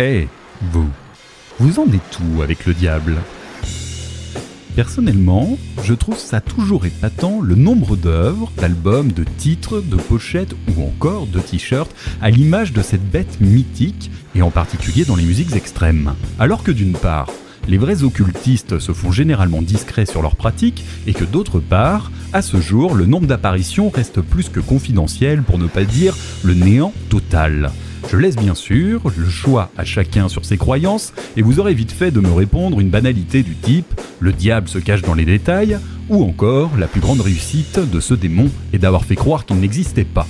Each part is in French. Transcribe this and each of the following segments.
Eh, vous, vous en êtes où avec le diable? Personnellement, je trouve ça toujours épatant le nombre d'œuvres, d'albums, de titres, de pochettes ou encore de t-shirts à l'image de cette bête mythique, et en particulier dans les musiques extrêmes. Alors que d'une part, les vrais occultistes se font généralement discrets sur leurs pratiques et que d'autre part, à ce jour, le nombre d'apparitions reste plus que confidentiel pour ne pas dire le néant total. Je laisse bien sûr le choix à chacun sur ses croyances et vous aurez vite fait de me répondre une banalité du type le diable se cache dans les détails ou encore la plus grande réussite de ce démon est d'avoir fait croire qu'il n'existait pas.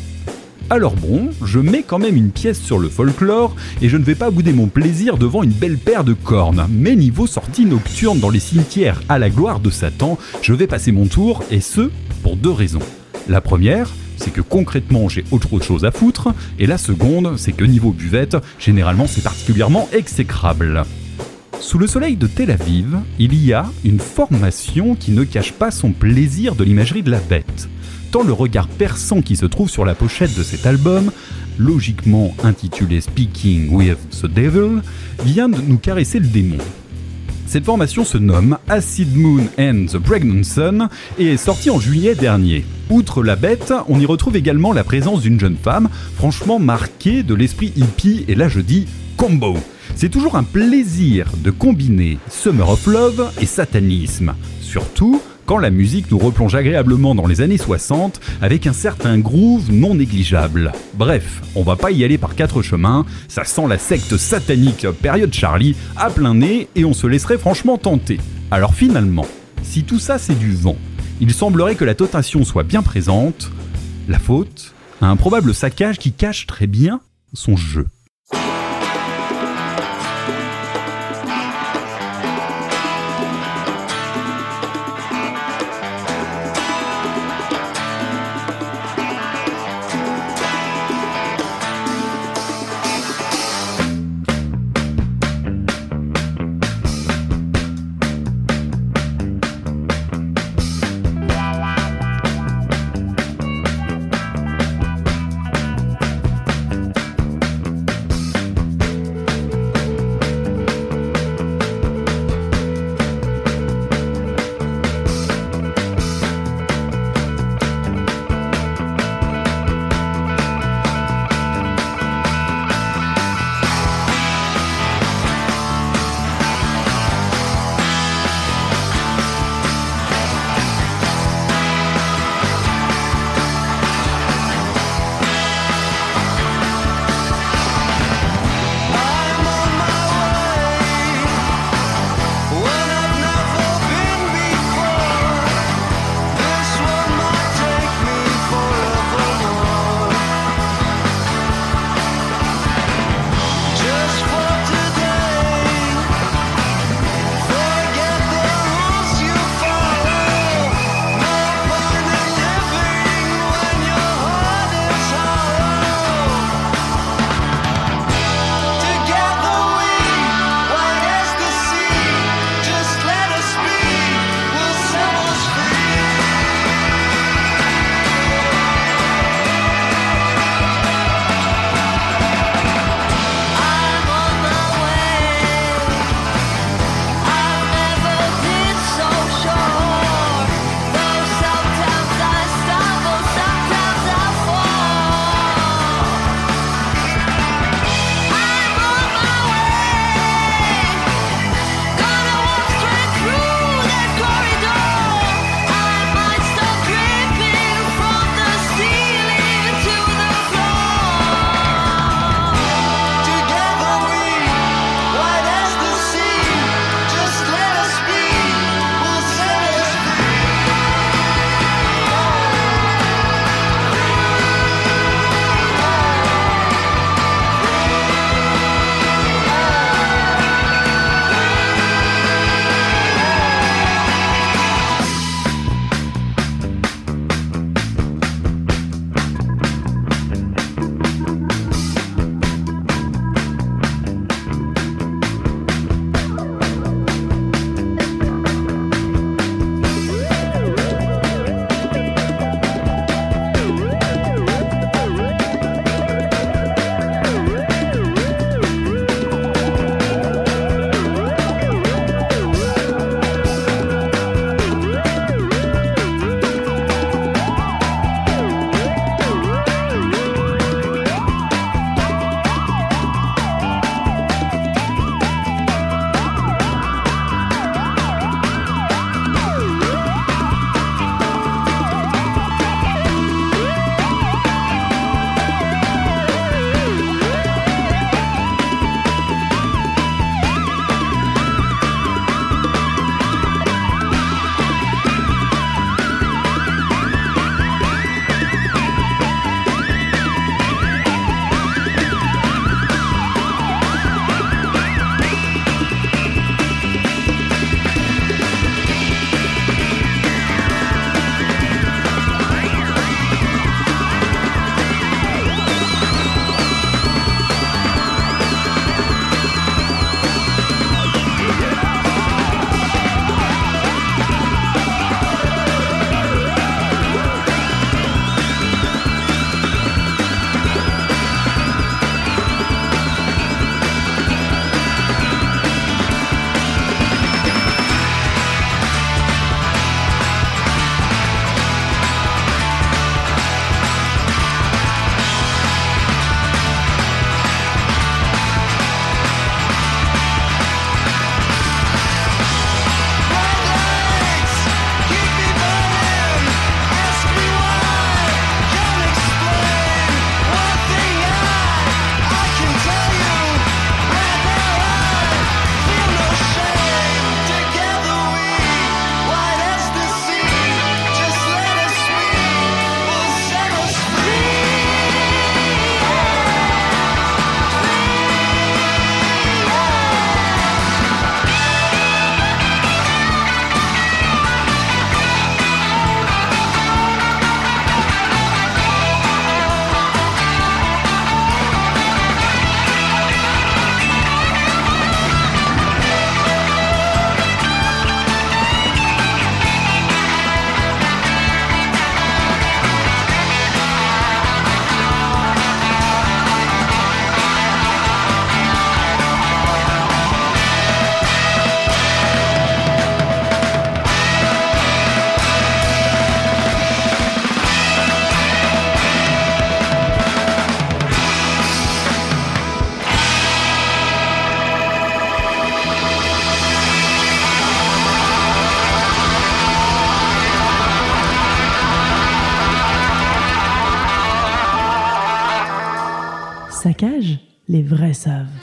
Alors bon, je mets quand même une pièce sur le folklore et je ne vais pas bouder mon plaisir devant une belle paire de cornes. Mais niveau sortie nocturne dans les cimetières à la gloire de Satan, je vais passer mon tour et ce, pour deux raisons. La première, c'est que concrètement j'ai autre chose à foutre, et la seconde, c'est que niveau buvette, généralement c'est particulièrement exécrable. Sous le soleil de Tel Aviv, il y a une formation qui ne cache pas son plaisir de l'imagerie de la bête. Tant le regard perçant qui se trouve sur la pochette de cet album, logiquement intitulé Speaking with the Devil, vient de nous caresser le démon. Cette formation se nomme Acid Moon and the Pregnant Sun et est sortie en juillet dernier. Outre la bête, on y retrouve également la présence d'une jeune femme, franchement marquée de l'esprit hippie, et là je dis combo. C'est toujours un plaisir de combiner Summer of Love et satanisme. Surtout quand la musique nous replonge agréablement dans les années 60 avec un certain groove non négligeable. Bref, on va pas y aller par quatre chemins, ça sent la secte satanique période Charlie à plein nez et on se laisserait franchement tenter. Alors finalement, si tout ça c'est du vent, il semblerait que la totation soit bien présente, la faute un probable saccage qui cache très bien son jeu. Les vrais savent.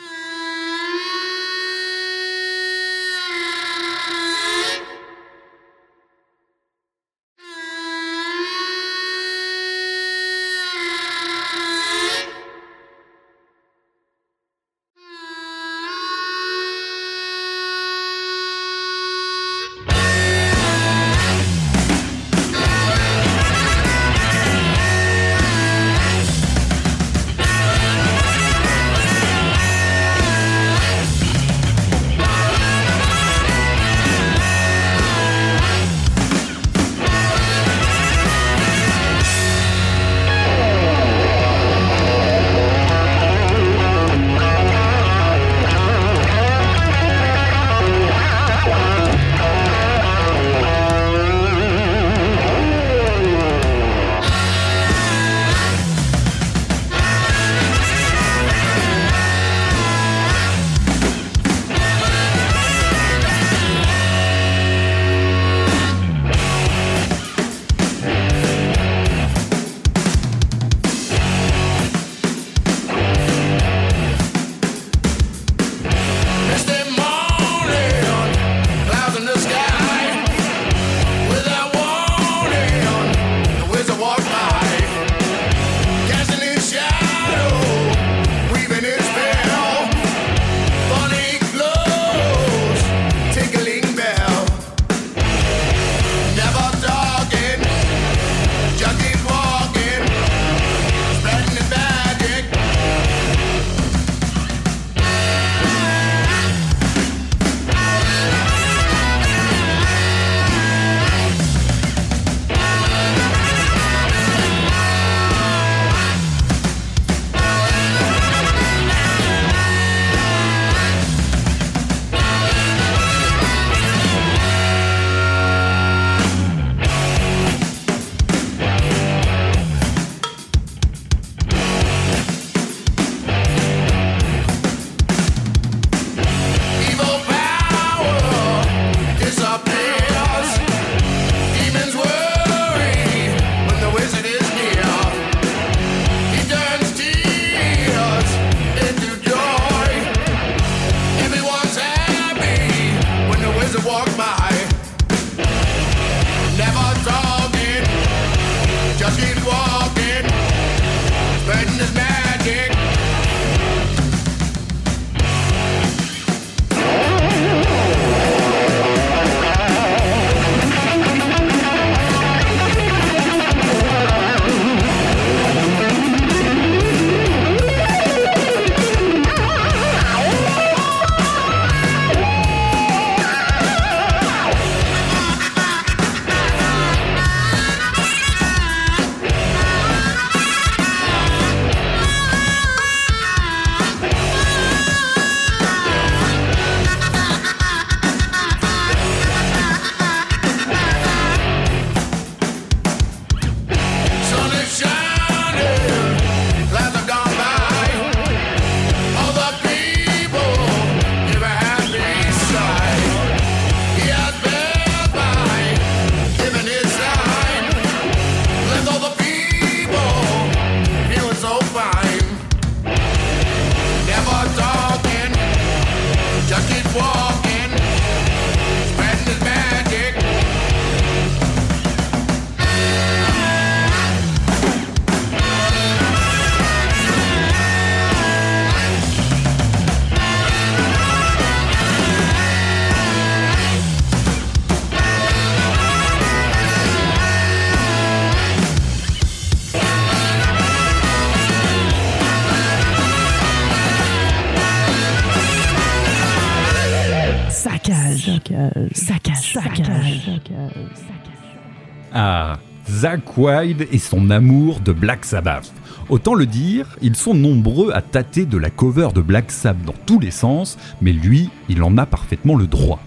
Zach Wilde et son amour de Black Sabbath. Autant le dire, ils sont nombreux à tâter de la cover de Black Sabbath dans tous les sens, mais lui, il en a parfaitement le droit.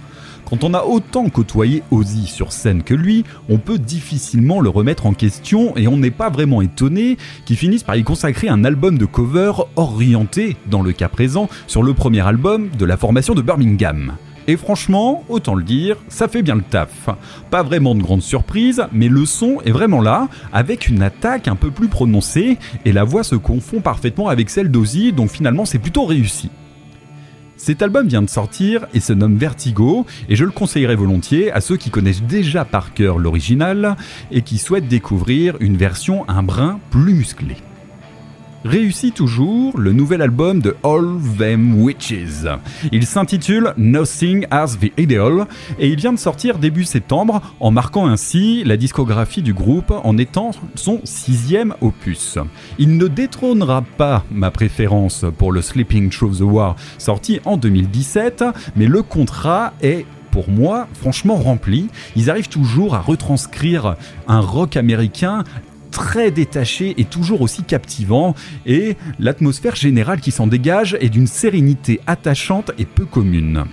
Quand on a autant côtoyé Ozzy sur scène que lui, on peut difficilement le remettre en question et on n'est pas vraiment étonné qu'il finisse par y consacrer un album de cover orienté, dans le cas présent, sur le premier album de la formation de Birmingham. Et franchement, autant le dire, ça fait bien le taf. Pas vraiment de grande surprise, mais le son est vraiment là, avec une attaque un peu plus prononcée, et la voix se confond parfaitement avec celle d'Ozzy, donc finalement c'est plutôt réussi. Cet album vient de sortir et se nomme Vertigo, et je le conseillerais volontiers à ceux qui connaissent déjà par cœur l'original et qui souhaitent découvrir une version un brin plus musclée réussit toujours le nouvel album de All Them Witches. Il s'intitule Nothing as the Ideal et il vient de sortir début septembre en marquant ainsi la discographie du groupe en étant son sixième opus. Il ne détrônera pas ma préférence pour le Sleeping Through the War sorti en 2017, mais le contrat est pour moi, franchement rempli. Ils arrivent toujours à retranscrire un rock américain très détaché et toujours aussi captivant, et l'atmosphère générale qui s'en dégage est d'une sérénité attachante et peu commune.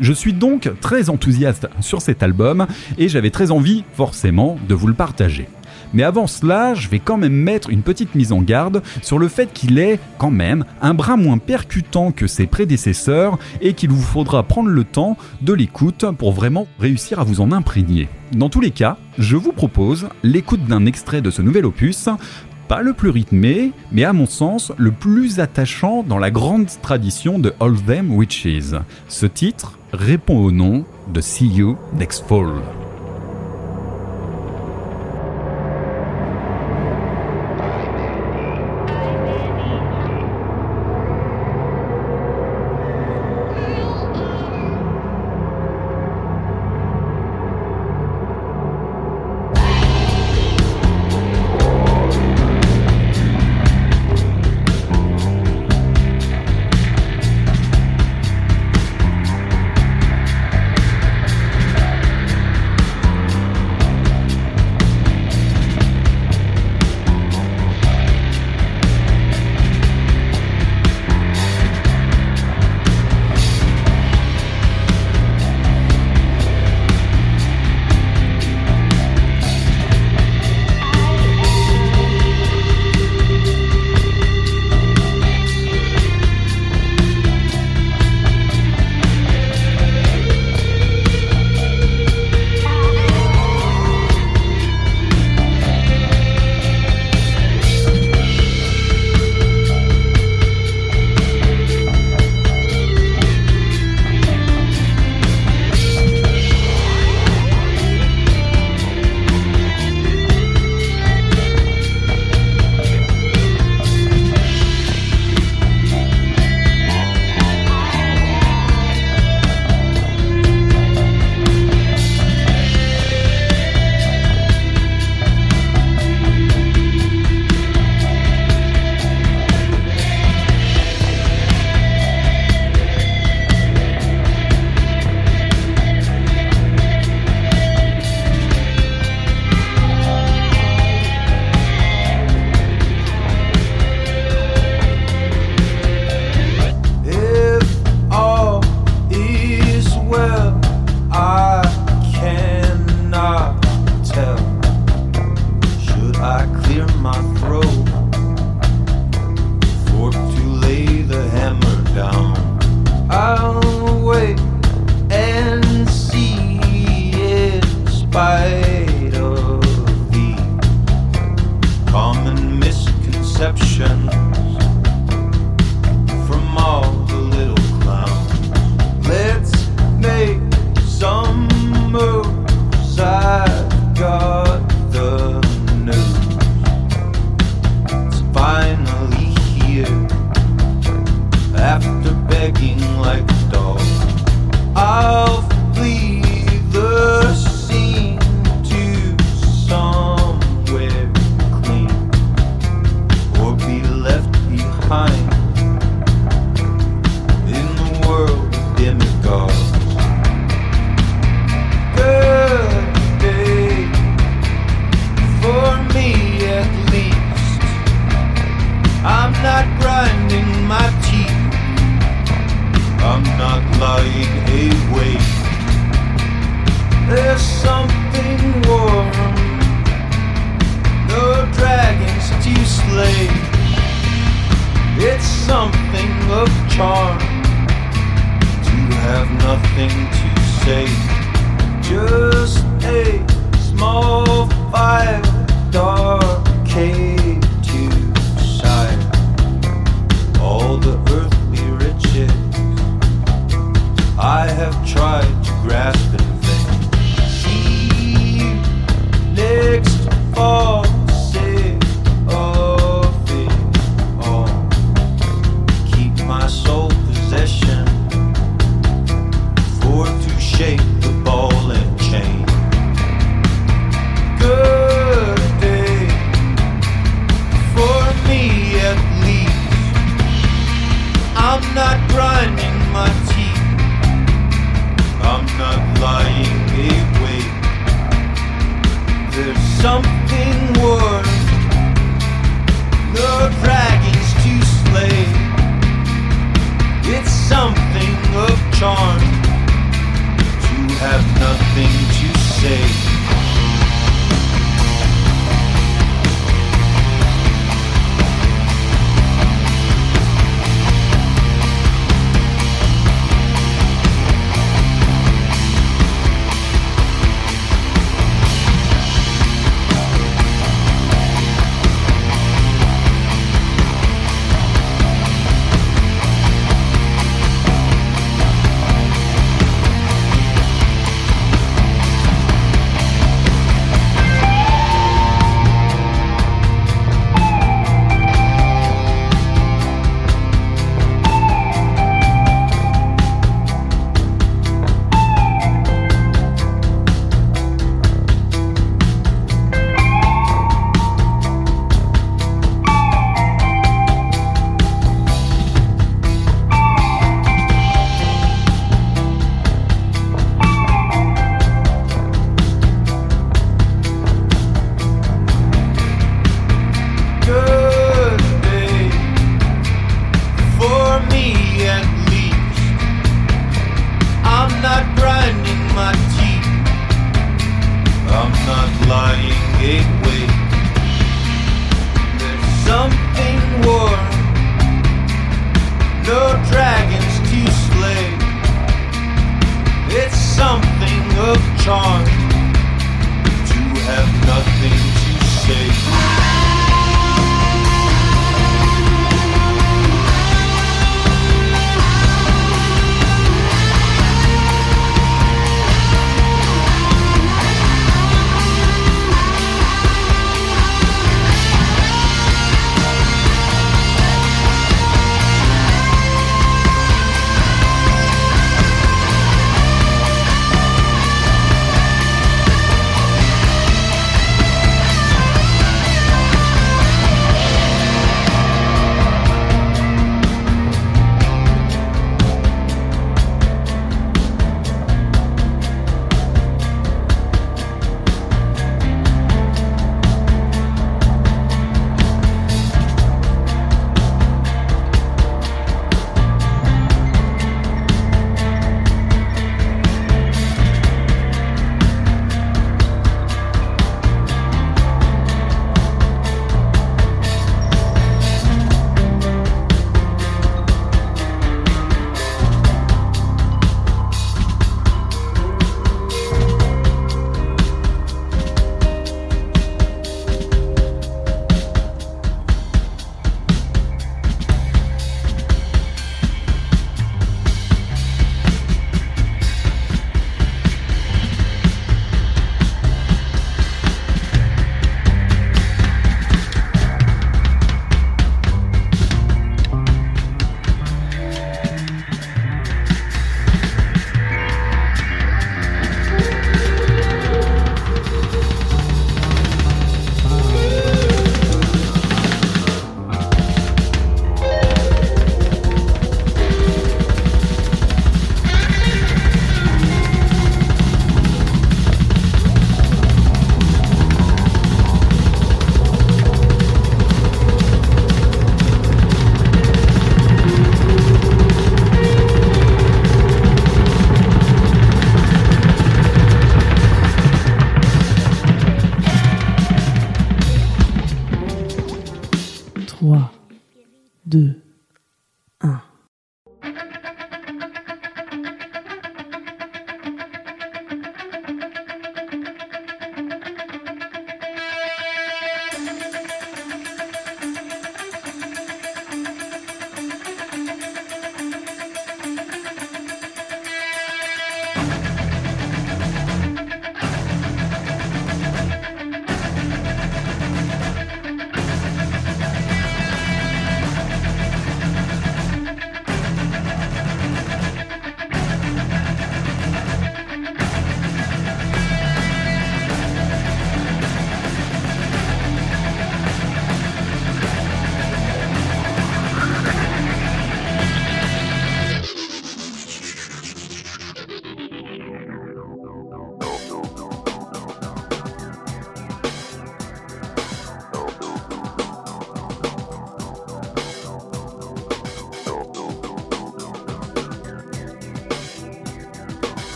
Je suis donc très enthousiaste sur cet album et j'avais très envie forcément de vous le partager. Mais avant cela, je vais quand même mettre une petite mise en garde sur le fait qu'il est quand même un brin moins percutant que ses prédécesseurs et qu'il vous faudra prendre le temps de l'écoute pour vraiment réussir à vous en imprégner. Dans tous les cas, je vous propose l'écoute d'un extrait de ce nouvel opus pas le plus rythmé, mais à mon sens le plus attachant dans la grande tradition de All Them Witches. Ce titre répond au nom de See You Next Fall.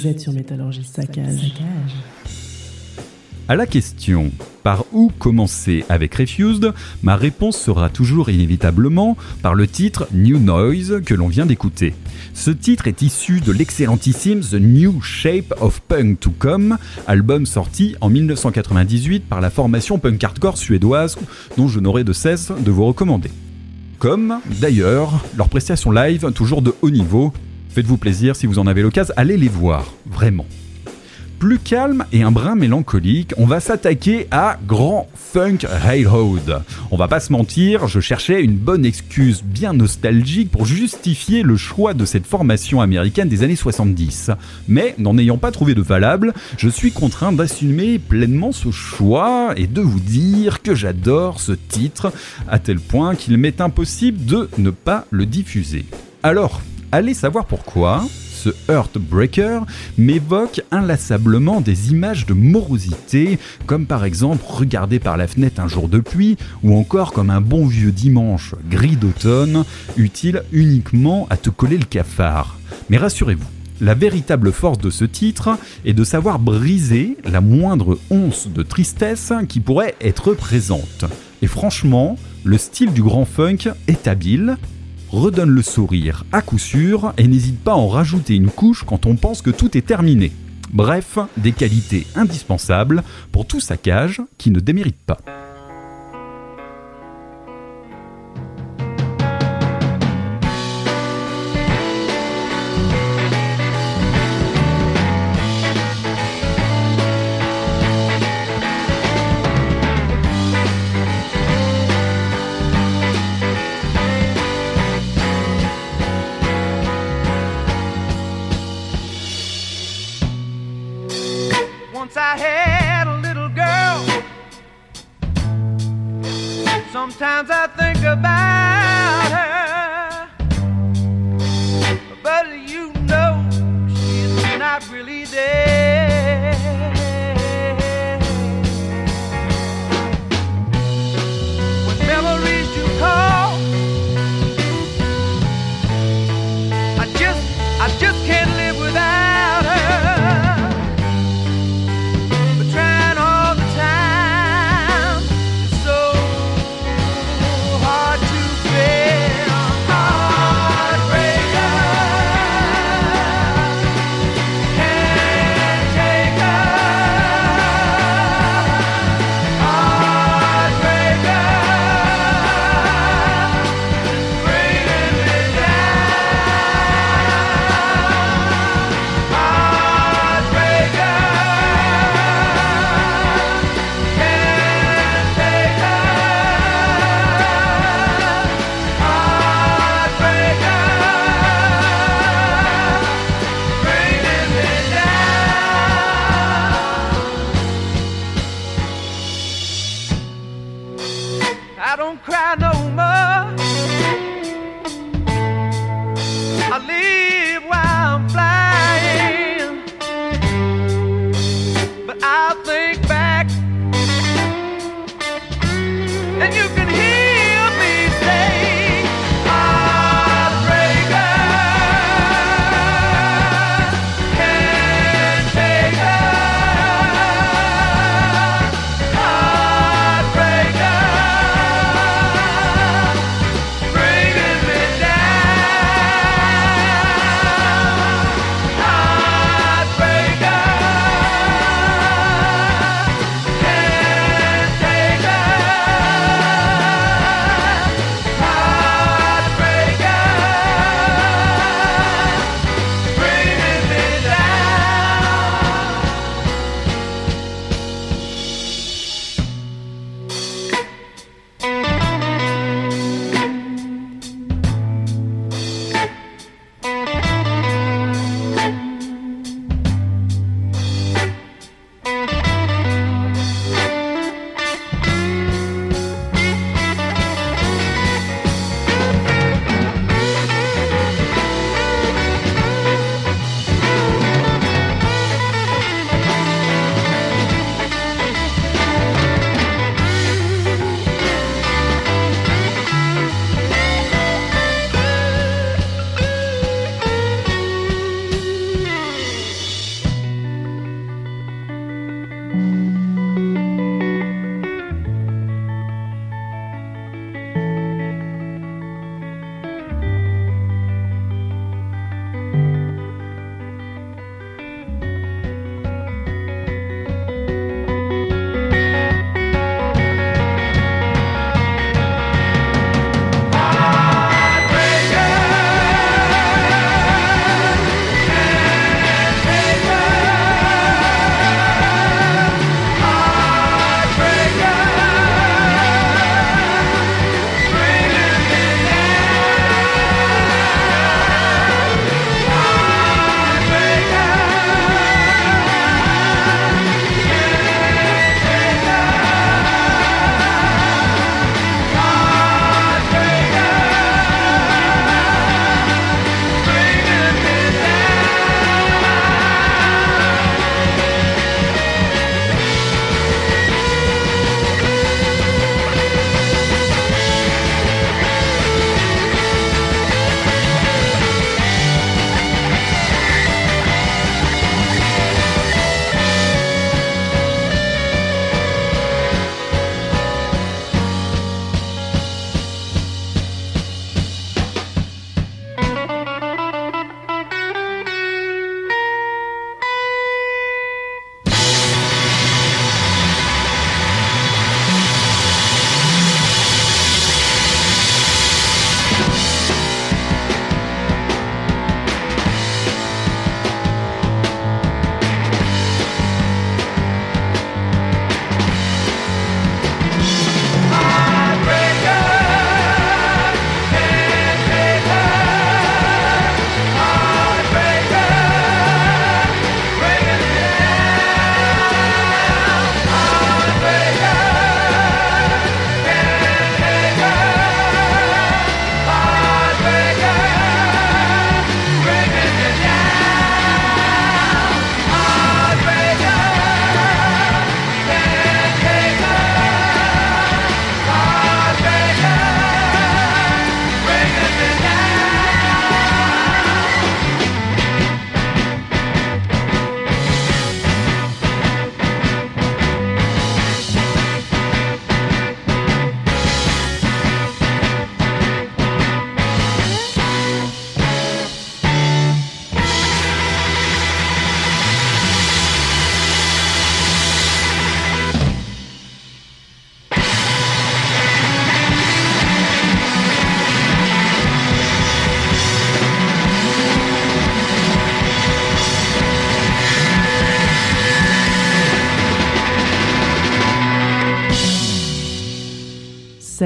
Vous êtes sur Métallurgie Saccage. À la question par où commencer avec Refused, ma réponse sera toujours inévitablement par le titre New Noise que l'on vient d'écouter. Ce titre est issu de l'excellentissime The New Shape of Punk to Come, album sorti en 1998 par la formation punk hardcore suédoise dont je n'aurai de cesse de vous recommander. Comme, d'ailleurs, leurs prestations live toujours de haut niveau. Faites-vous plaisir si vous en avez l'occasion, allez les voir, vraiment. Plus calme et un brin mélancolique, on va s'attaquer à Grand Funk Railroad. On va pas se mentir, je cherchais une bonne excuse bien nostalgique pour justifier le choix de cette formation américaine des années 70. Mais n'en ayant pas trouvé de valable, je suis contraint d'assumer pleinement ce choix et de vous dire que j'adore ce titre à tel point qu'il m'est impossible de ne pas le diffuser. Alors, allez savoir pourquoi ce Heartbreaker m'évoque inlassablement des images de morosité, comme par exemple regarder par la fenêtre un jour de pluie, ou encore comme un bon vieux dimanche gris d'automne, utile uniquement à te coller le cafard. Mais rassurez-vous, la véritable force de ce titre est de savoir briser la moindre once de tristesse qui pourrait être présente. Et franchement, le style du grand funk est habile, redonne le sourire à coup sûr et n'hésite pas à en rajouter une couche quand on pense que tout est terminé. Bref, des qualités indispensables pour tout saccage qui ne démérite pas.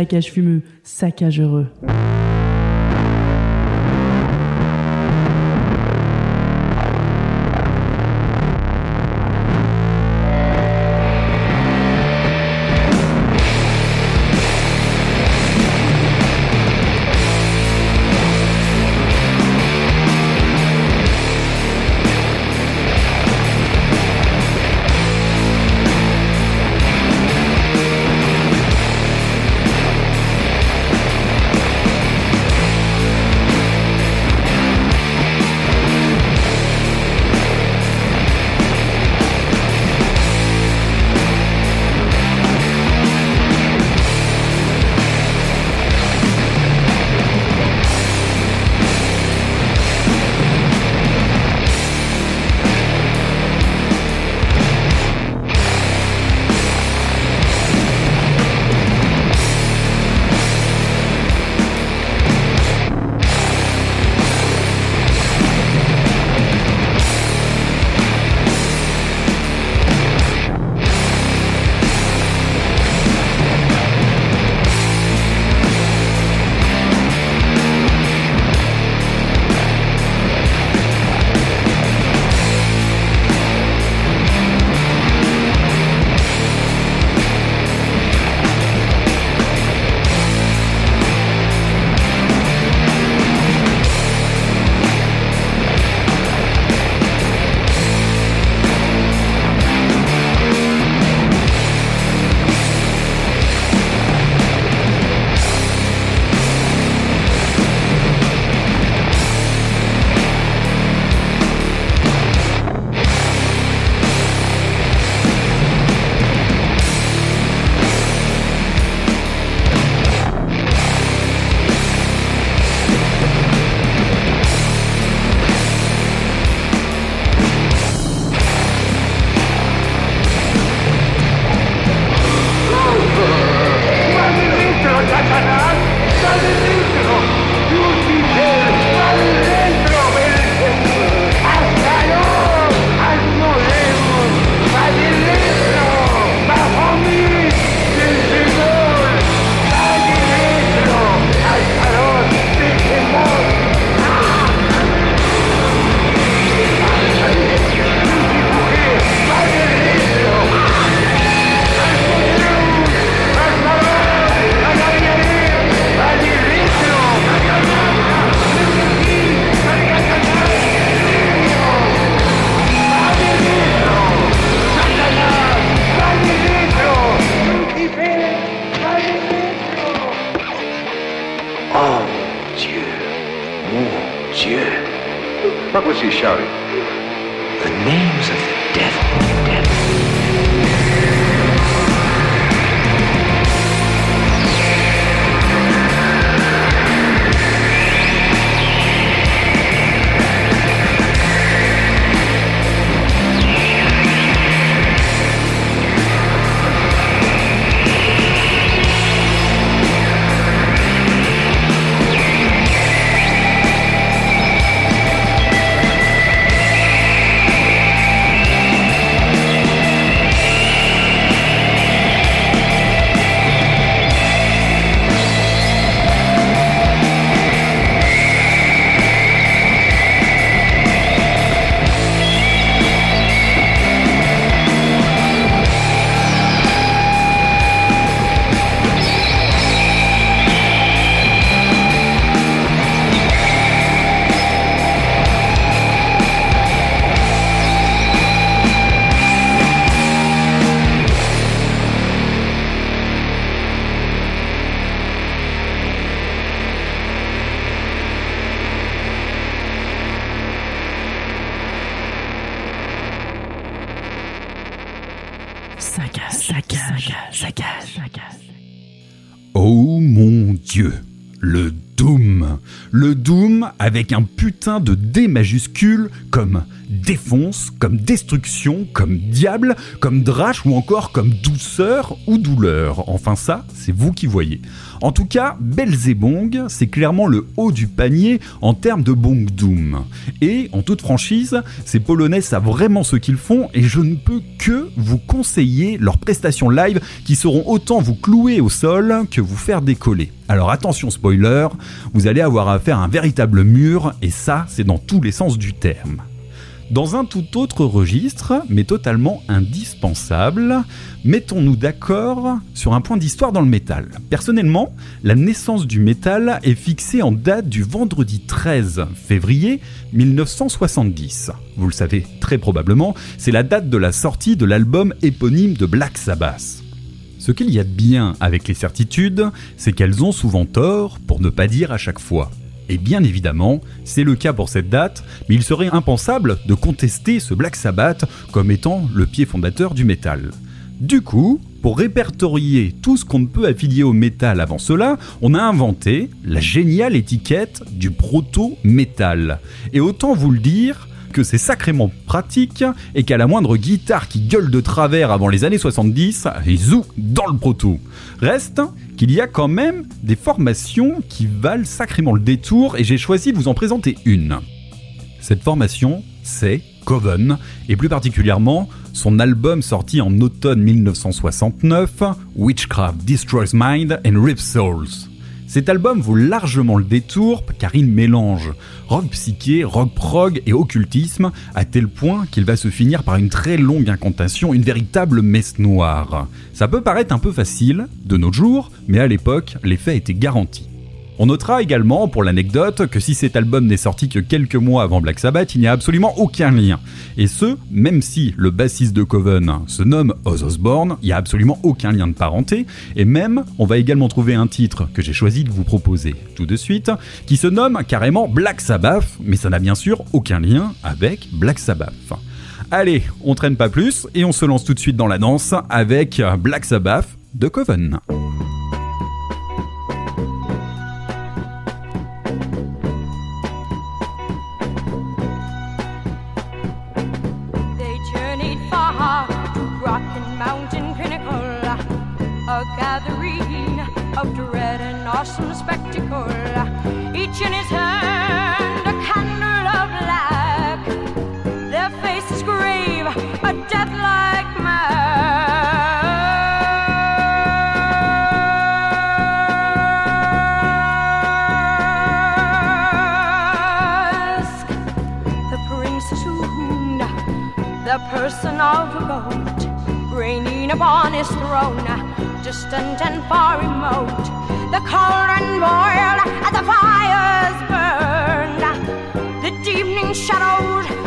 Saccage fumeux, saccage heureux. Oh mon dieu Le Doom Le Doom avec un putain de D majuscule comme défonce, comme destruction, comme diable, comme drache ou encore comme douceur ou douleur. Enfin ça, c'est vous qui voyez. En tout cas, Belzebong, c'est clairement le haut du panier en termes de Bong Doom. Et, en toute franchise, ces Polonais savent vraiment ce qu'ils font et je ne peux que vous conseiller leurs prestations live qui seront autant vous clouer au sol que vous faire décoller. Alors attention spoiler, vous allez avoir affaire à un véritable mur et ça, c'est dans tous les sens du terme. Dans un tout autre registre, mais totalement indispensable, mettons-nous d'accord sur un point d'histoire dans le métal. Personnellement, la naissance du métal est fixée en date du vendredi 13 février 1970. Vous le savez très probablement, c'est la date de la sortie de l'album éponyme de Black Sabbath. Ce qu'il y a de bien avec les certitudes, c'est qu'elles ont souvent tort, pour ne pas dire à chaque fois. Et bien évidemment, c'est le cas pour cette date, mais il serait impensable de contester ce Black Sabbath comme étant le pied fondateur du métal. Du coup, pour répertorier tout ce qu'on ne peut affilier au métal avant cela, on a inventé la géniale étiquette du proto-métal. Et autant vous le dire, que c'est sacrément pratique et qu'à la moindre guitare qui gueule de travers avant les années 70, ils zou dans le proto. Reste qu'il y a quand même des formations qui valent sacrément le détour et j'ai choisi de vous en présenter une. Cette formation, c'est Coven, et plus particulièrement son album sorti en automne 1969, Witchcraft Destroys Mind and Rips Souls. Cet album vaut largement le détour car il mélange rock psyché, rock prog et occultisme à tel point qu'il va se finir par une très longue incantation, une véritable messe noire. Ça peut paraître un peu facile de nos jours, mais à l'époque, l'effet était garanti. On notera également, pour l'anecdote, que si cet album n'est sorti que quelques mois avant Black Sabbath, il n'y a absolument aucun lien. Et ce, même si le bassiste de Coven se nomme Oz Osbourne, il n'y a absolument aucun lien de parenté, et même, on va également trouver un titre que j'ai choisi de vous proposer tout de suite, qui se nomme carrément Black Sabbath, mais ça n'a bien sûr aucun lien avec Black Sabbath. Allez, on traîne pas plus, et on se lance tout de suite dans la danse avec Black Sabbath de Coven. Of dread and awesome spectacle. Each in his hand a candle of black, their faces grave, a death-like mask. The prince tuned the person of a goat, reigning upon his throne, distant and far remote. The cauldron boiled and the fires burned. The deepening shadows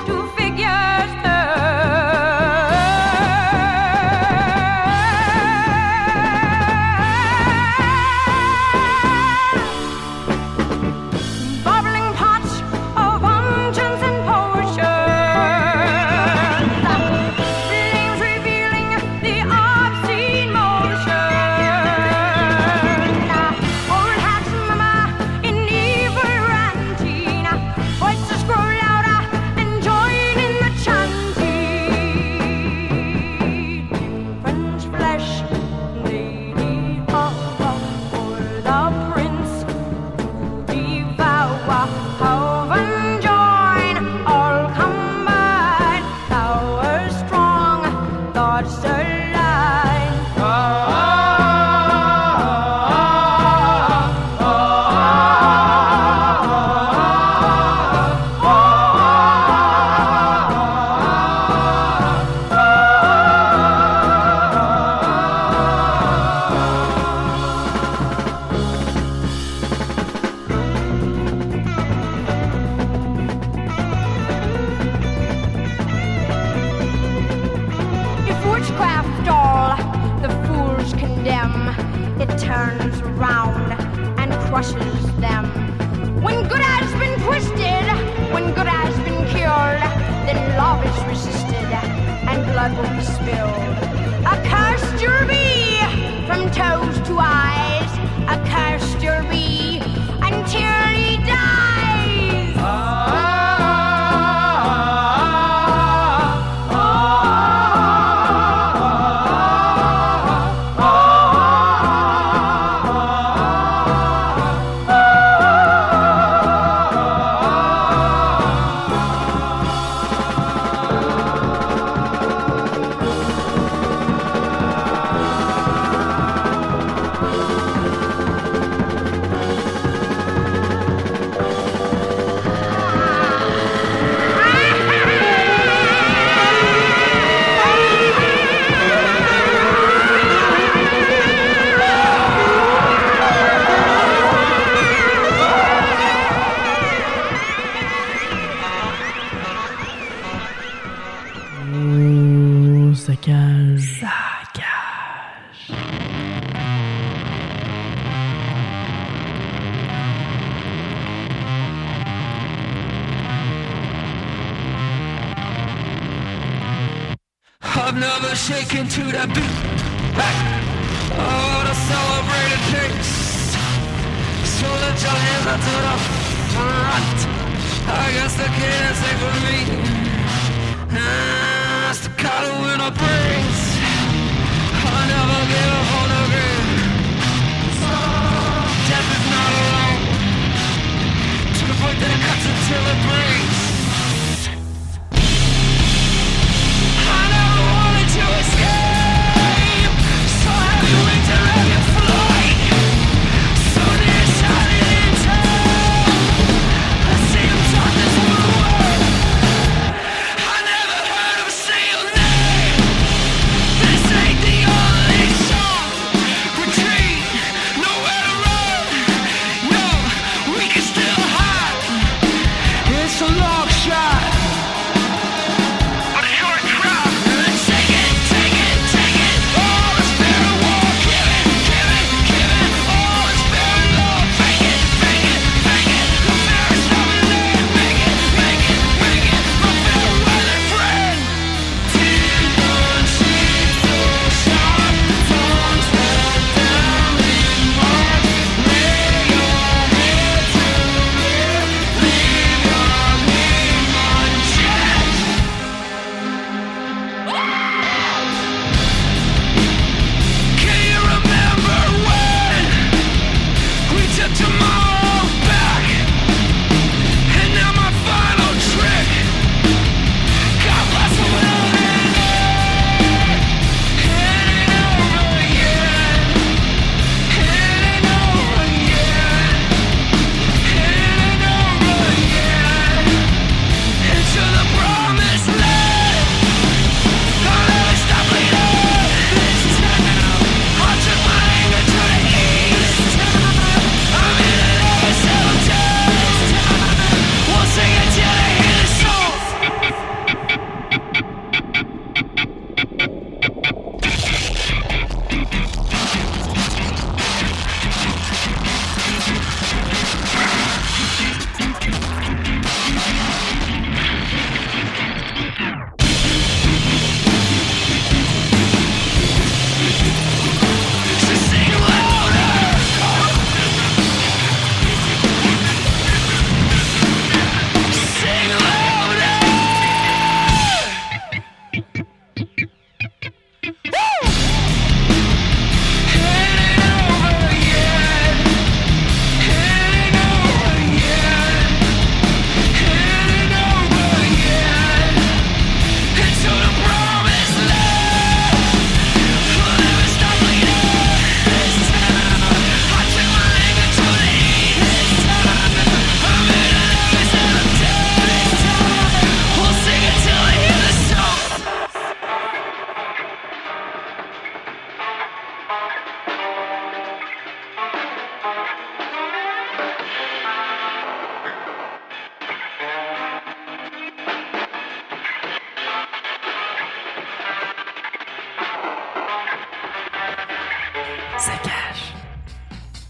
shaken to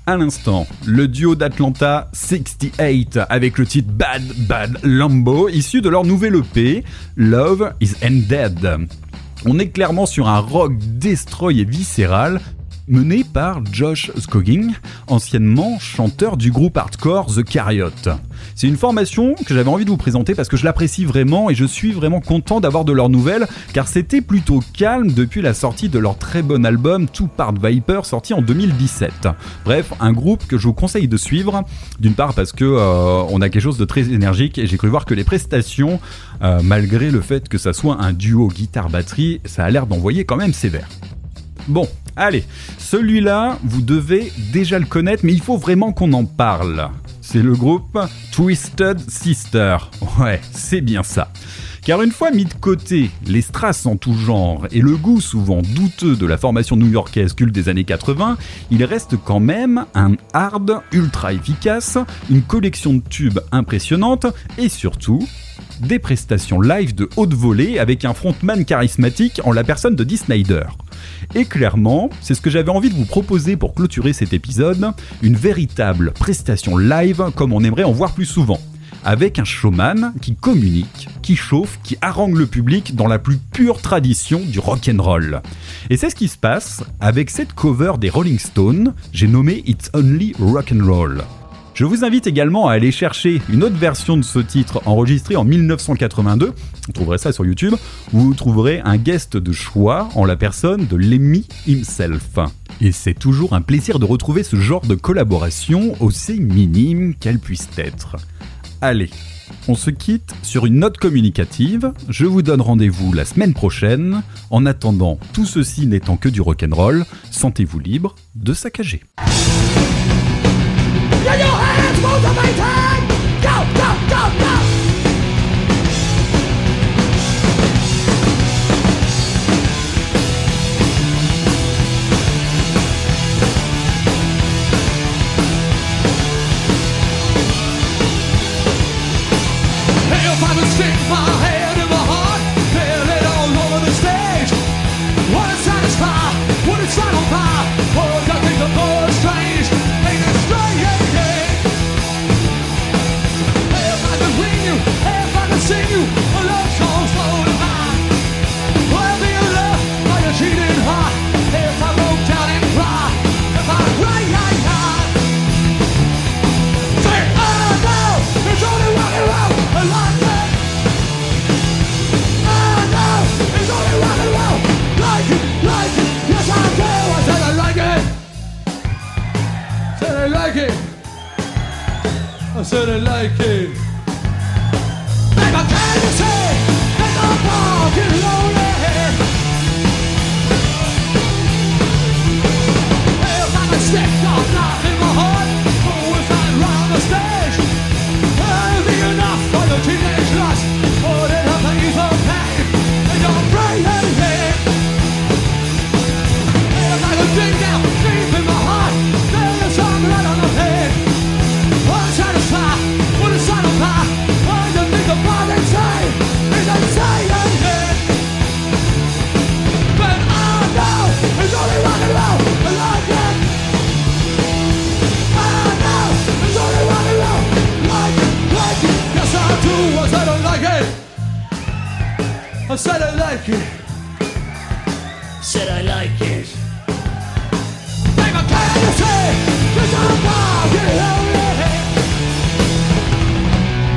À l'instant, le duo d'Atlanta 68 avec le titre Bad Bad Lambo issu de leur nouvel EP Love is Undead. On est clairement sur un rock destroy et viscéral mené par Josh Scogging, anciennement chanteur du groupe hardcore The Carriot. C'est une formation que j'avais envie de vous présenter parce que je l'apprécie vraiment et je suis vraiment content d'avoir de leurs nouvelles car c'était plutôt calme depuis la sortie de leur très bon album Two Part Viper sorti en 2017. Bref, un groupe que je vous conseille de suivre, d'une part parce que euh, on a quelque chose de très énergique et j'ai cru voir que les prestations, euh, malgré le fait que ça soit un duo guitare-batterie, ça a l'air d'envoyer quand même sévère. Bon, allez, celui-là, vous devez déjà le connaître, mais il faut vraiment qu'on en parle. C'est le groupe Twisted Sister. Ouais, c'est bien ça. Car une fois mis de côté les strass en tout genre et le goût souvent douteux de la formation new-yorkaise culte des années 80, il reste quand même un hard ultra efficace, une collection de tubes impressionnante et surtout des prestations live de haute volée avec un frontman charismatique en la personne de Dee Snyder. Et clairement, c'est ce que j'avais envie de vous proposer pour clôturer cet épisode, une véritable prestation live comme on aimerait en voir plus souvent. avec un showman qui communique, qui chauffe, qui harangue le public dans la plus pure tradition du rock'n'roll. Et c'est ce qui se passe avec cette cover des Rolling Stones, j'ai nommé It's Only Rock'n'Roll. Je vous invite également à aller chercher une autre version de ce titre enregistré en 1982, vous trouverez ça sur YouTube, vous trouverez un guest de choix en la personne de Lemmy himself. Et c'est toujours un plaisir de retrouver ce genre de collaboration aussi minime qu'elle puisse être. Allez, on se quitte sur une note communicative. Je vous donne rendez-vous la semaine prochaine. En attendant, tout ceci n'étant que du rock'n'roll, sentez-vous libre de saccager. is motivated I said I like it. Said I like it. Baby, can you say this I'm walking lonely?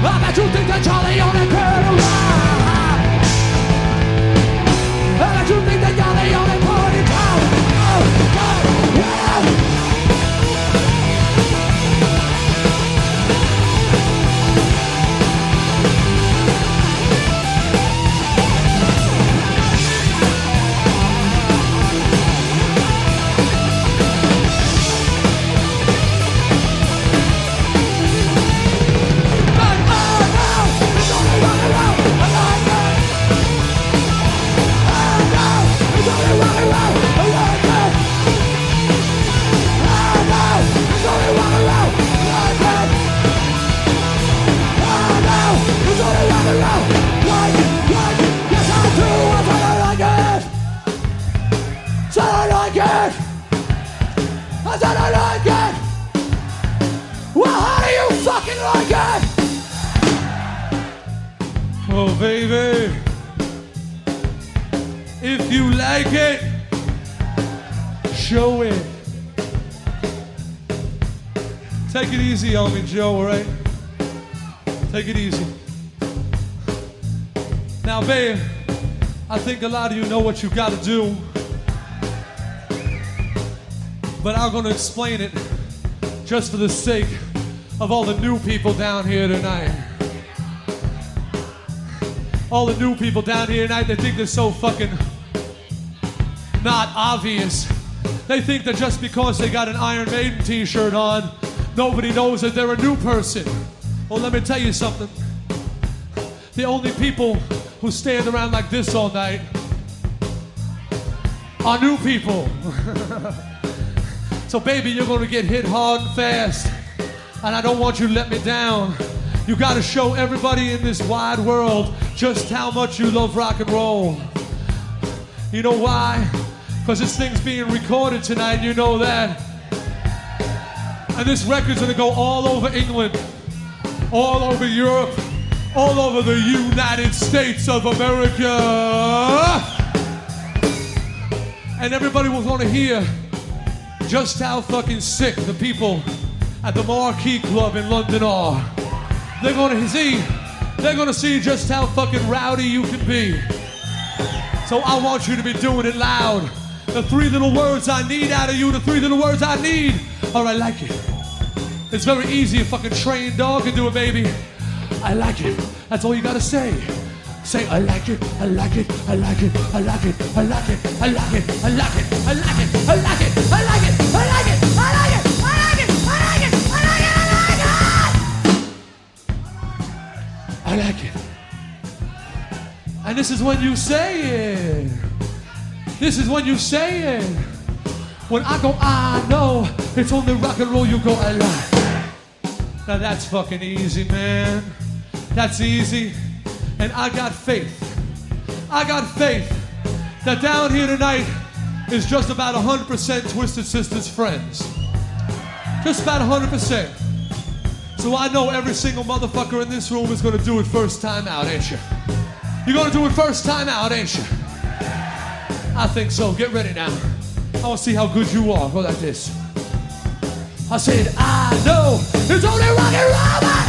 I bet you think that Charlie on that girl easy on me, Joe, alright? Take it easy. Now, babe, I think a lot of you know what you gotta do. But I'm gonna explain it just for the sake of all the new people down here tonight. All the new people down here tonight, they think they're so fucking not obvious. They think that just because they got an Iron Maiden t shirt on, nobody knows that they're a new person. Well, let me tell you something. The only people who stand around like this all night are new people. so, baby, you're gonna get hit hard and fast. And I don't want you to let me down. You gotta show everybody in this wide world just how much you love rock and roll. You know why? Because this thing's being recorded tonight, you know that. And this record's gonna go all over England. all over Europe, all over the United States of America. And everybody will want to hear just how fucking sick the people at the Marquee Club in London are. They're gonna see, they're gonna see just how fucking rowdy you can be. So I want you to be doing it loud. The three little words I need out of you, the three little words I need are I like it. It's very easy, a fucking trained dog can do it, baby. I like it. That's all you gotta say. Say, I like it, I like it, I like it, I like it, I like it, I like it, I like it, I like it, I like it, I like it, I like it, I like it, I like it, I like it, I like it, I like it, I like it. And this is when you say it. This is when you say it. When I go, I know, it's only rock and roll, you go, I like. Now that's fucking easy, man. That's easy. And I got faith. I got faith that down here tonight is just about 100% Twisted Sisters friends. Just about 100%. So I know every single motherfucker in this room is gonna do it first time out, ain't you? You're gonna do it first time out, ain't you? I think so. Get ready now. I wanna see how good you are. Go like this. I said, I know it's only rock and roll. man."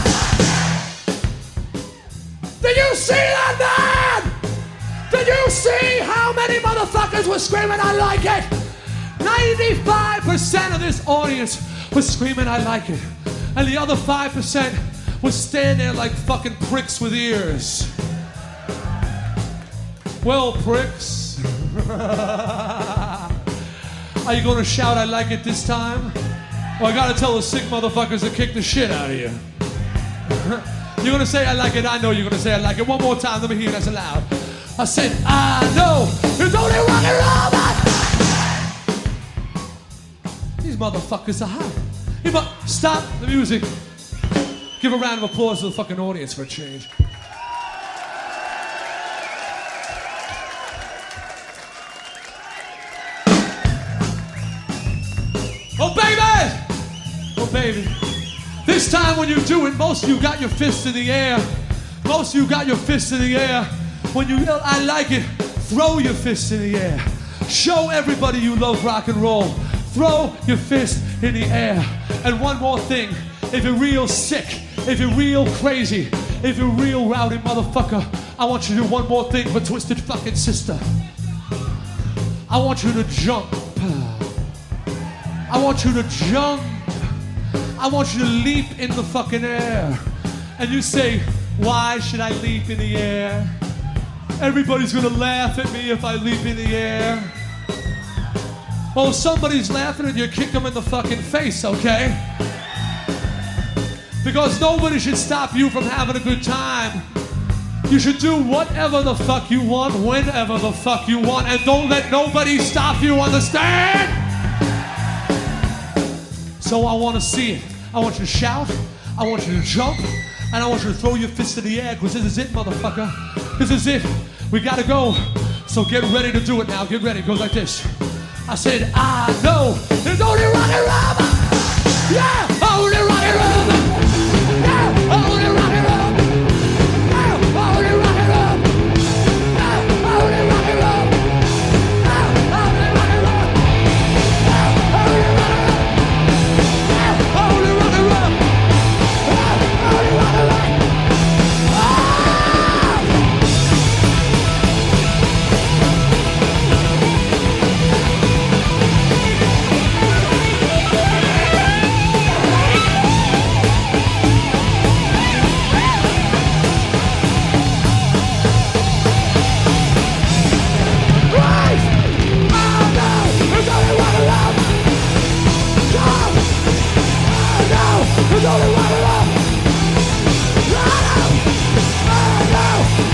Did you see that, man? Did you see how many motherfuckers were screaming, I like it? 95% of this audience was screaming, I like it. And the other 5% was standing there like fucking pricks with ears. Well, pricks. Are you gonna shout, I like it this time? Or I gotta tell the sick motherfuckers to kick the shit out of you? You're gonna say I like it, I know you're gonna say I like it. One more time, let me hear that loud. I said, I know it's only rock and roll, man. These motherfuckers are hot. You mu- stop the music. Give a round of applause to the fucking audience for a change. Baby! This time when you do it, most of you got your fists in the air. Most of you got your fists in the air. When you yell, I like it, throw your fists in the air. Show everybody you love rock and roll. Throw your fist in the air. And one more thing if you're real sick, if you're real crazy, if you're real rowdy motherfucker, I want you to do one more thing for Twisted fucking Sister. I want you to jump. I want you to jump. I want you to leap in the fucking air. And you say, Why should I leap in the air? Everybody's gonna laugh at me if I leap in the air. Oh, somebody's laughing at you kick them in the fucking face, okay? Because nobody should stop you from having a good time. You should do whatever the fuck you want, whenever the fuck you want, and don't let nobody stop you, understand? So I want to see it. I want you to shout. I want you to jump. And I want you to throw your fist in the air because this is it, motherfucker. This is it. We got to go. So get ready to do it now. Get ready. It goes like this. I said, I know it's only rock and roll. Yeah,